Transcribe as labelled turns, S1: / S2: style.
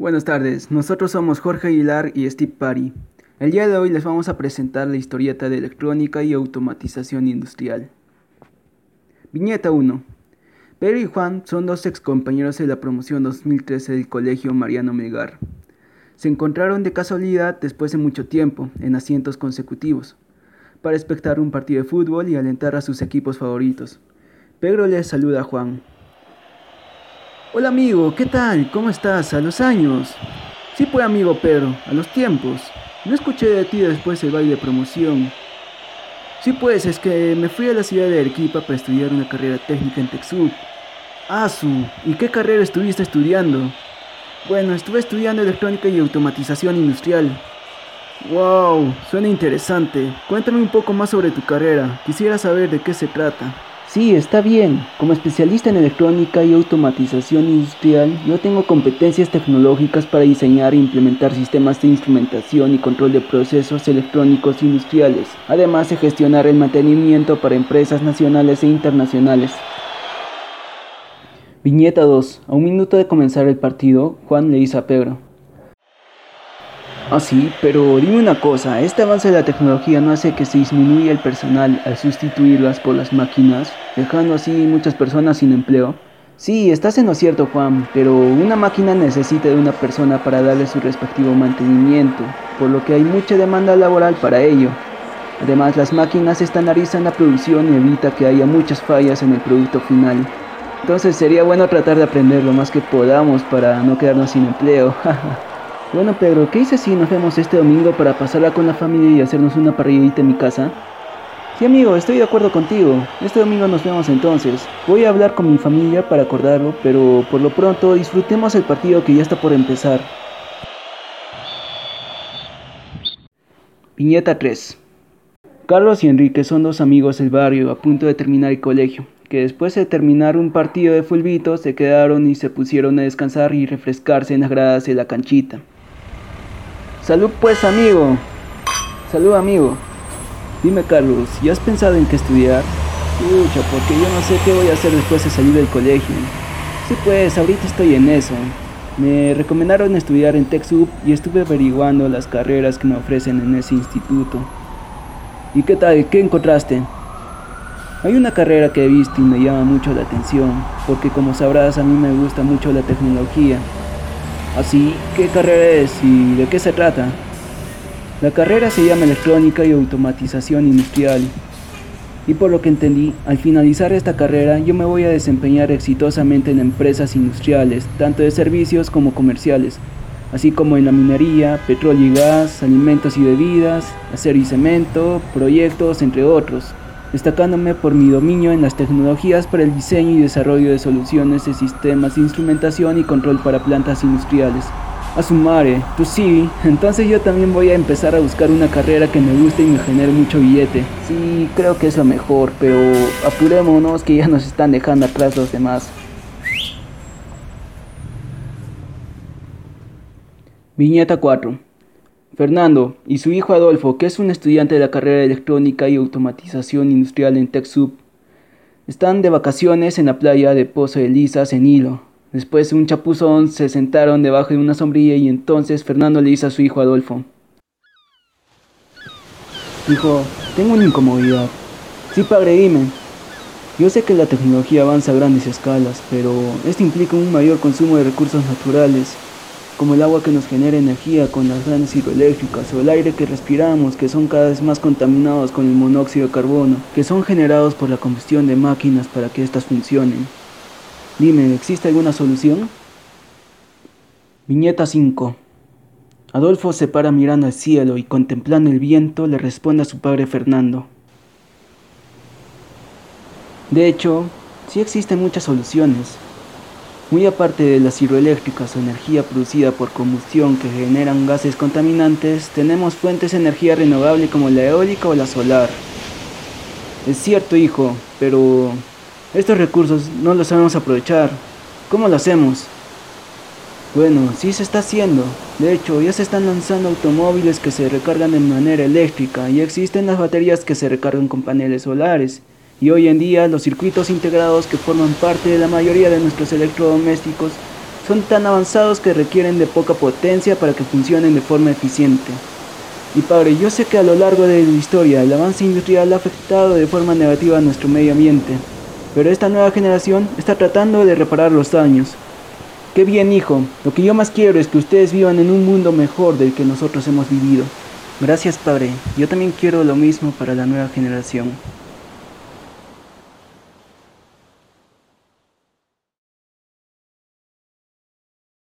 S1: Buenas tardes, nosotros somos Jorge Aguilar y Steve Pari. El día de hoy les vamos a presentar la historieta de electrónica y automatización industrial. Viñeta 1. Pedro y Juan son dos ex compañeros de la promoción 2013 del Colegio Mariano Melgar. Se encontraron de casualidad después de mucho tiempo, en asientos consecutivos, para espectar un partido de fútbol y alentar a sus equipos favoritos. Pedro les saluda a Juan. Hola amigo, ¿qué tal? ¿Cómo estás? A los años. Sí pues amigo Pedro, a los tiempos. No escuché de ti después del baile de promoción. Sí pues, es que me fui a la ciudad de Arequipa para estudiar una carrera técnica en Texub. Asu, ¿y qué carrera estuviste estudiando? Bueno, estuve estudiando electrónica y automatización industrial. Wow, suena interesante. Cuéntame un poco más sobre tu carrera. Quisiera saber de qué se trata.
S2: Sí, está bien. Como especialista en electrónica y automatización industrial, yo tengo competencias tecnológicas para diseñar e implementar sistemas de instrumentación y control de procesos electrónicos industriales, además de gestionar el mantenimiento para empresas nacionales e internacionales. Viñeta 2. A un minuto de comenzar el partido, Juan le dice a Pedro.
S1: Ah, sí, pero dime una cosa, ¿este avance de la tecnología no hace que se disminuya el personal al sustituirlas por las máquinas, dejando así muchas personas sin empleo?
S2: Sí, estás en lo cierto, Juan, pero una máquina necesita de una persona para darle su respectivo mantenimiento, por lo que hay mucha demanda laboral para ello. Además, las máquinas estandarizan la producción y evita que haya muchas fallas en el producto final. Entonces sería bueno tratar de aprender lo más que podamos para no quedarnos sin empleo.
S1: Bueno, Pedro, ¿qué dices si nos vemos este domingo para pasarla con la familia y hacernos una parrillita en mi casa?
S2: Sí, amigo, estoy de acuerdo contigo. Este domingo nos vemos entonces. Voy a hablar con mi familia para acordarlo, pero por lo pronto disfrutemos el partido que ya está por empezar.
S1: Viñeta 3. Carlos y Enrique son dos amigos del barrio a punto de terminar el colegio, que después de terminar un partido de fulbito se quedaron y se pusieron a descansar y refrescarse en las gradas de la canchita.
S2: Salud pues amigo. Salud amigo. Dime Carlos, ¿ya has pensado en qué estudiar?
S1: Pucha, porque yo no sé qué voy a hacer después de salir del colegio.
S2: Sí pues, ahorita estoy en eso. Me recomendaron estudiar en TechSoup y estuve averiguando las carreras que me ofrecen en ese instituto.
S1: ¿Y qué tal? ¿Qué encontraste?
S2: Hay una carrera que he visto y me llama mucho la atención, porque como sabrás a mí me gusta mucho la tecnología
S1: Así, ¿qué carrera es y de qué se trata?
S2: La carrera se llama Electrónica y Automatización Industrial. Y por lo que entendí, al finalizar esta carrera yo me voy a desempeñar exitosamente en empresas industriales, tanto de servicios como comerciales, así como en la minería, petróleo y gas, alimentos y bebidas, acero y cemento, proyectos, entre otros destacándome por mi dominio en las tecnologías para el diseño y desarrollo de soluciones de sistemas de instrumentación y control para plantas industriales. A su madre, tú sí, entonces yo también voy a empezar a buscar una carrera que me guste y me genere mucho billete. Sí, creo que es lo mejor, pero apurémonos que ya nos están dejando atrás los demás.
S1: Viñeta 4 Fernando y su hijo Adolfo, que es un estudiante de la carrera de electrónica y automatización industrial en TechSoup, están de vacaciones en la playa de Pozo de Lisas en Hilo. Después de un chapuzón se sentaron debajo de una sombrilla y entonces Fernando le dice a su hijo Adolfo.
S2: Hijo, tengo una incomodidad.
S1: Sí, padre, dime.
S2: Yo sé que la tecnología avanza a grandes escalas, pero esto implica un mayor consumo de recursos naturales como el agua que nos genera energía con las grandes hidroeléctricas o el aire que respiramos que son cada vez más contaminados con el monóxido de carbono, que son generados por la combustión de máquinas para que éstas funcionen. Dime, ¿existe alguna solución?
S1: Viñeta 5 Adolfo se para mirando al cielo y contemplando el viento le responde a su padre Fernando. De hecho, sí existen muchas soluciones, muy aparte de las hidroeléctricas o energía producida por combustión que generan gases contaminantes, tenemos fuentes de energía renovable como la eólica o la solar. Es cierto, hijo, pero estos recursos no los sabemos aprovechar. ¿Cómo lo hacemos?
S2: Bueno, sí se está haciendo. De hecho, ya se están lanzando automóviles que se recargan de manera eléctrica y existen las baterías que se recargan con paneles solares. Y hoy en día los circuitos integrados que forman parte de la mayoría de nuestros electrodomésticos son tan avanzados que requieren de poca potencia para que funcionen de forma eficiente. Y padre, yo sé que a lo largo de la historia el avance industrial ha afectado de forma negativa a nuestro medio ambiente, pero esta nueva generación está tratando de reparar los daños. Qué bien, hijo. Lo que yo más quiero es que ustedes vivan en un mundo mejor del que nosotros hemos vivido.
S1: Gracias, padre. Yo también quiero lo mismo para la nueva generación.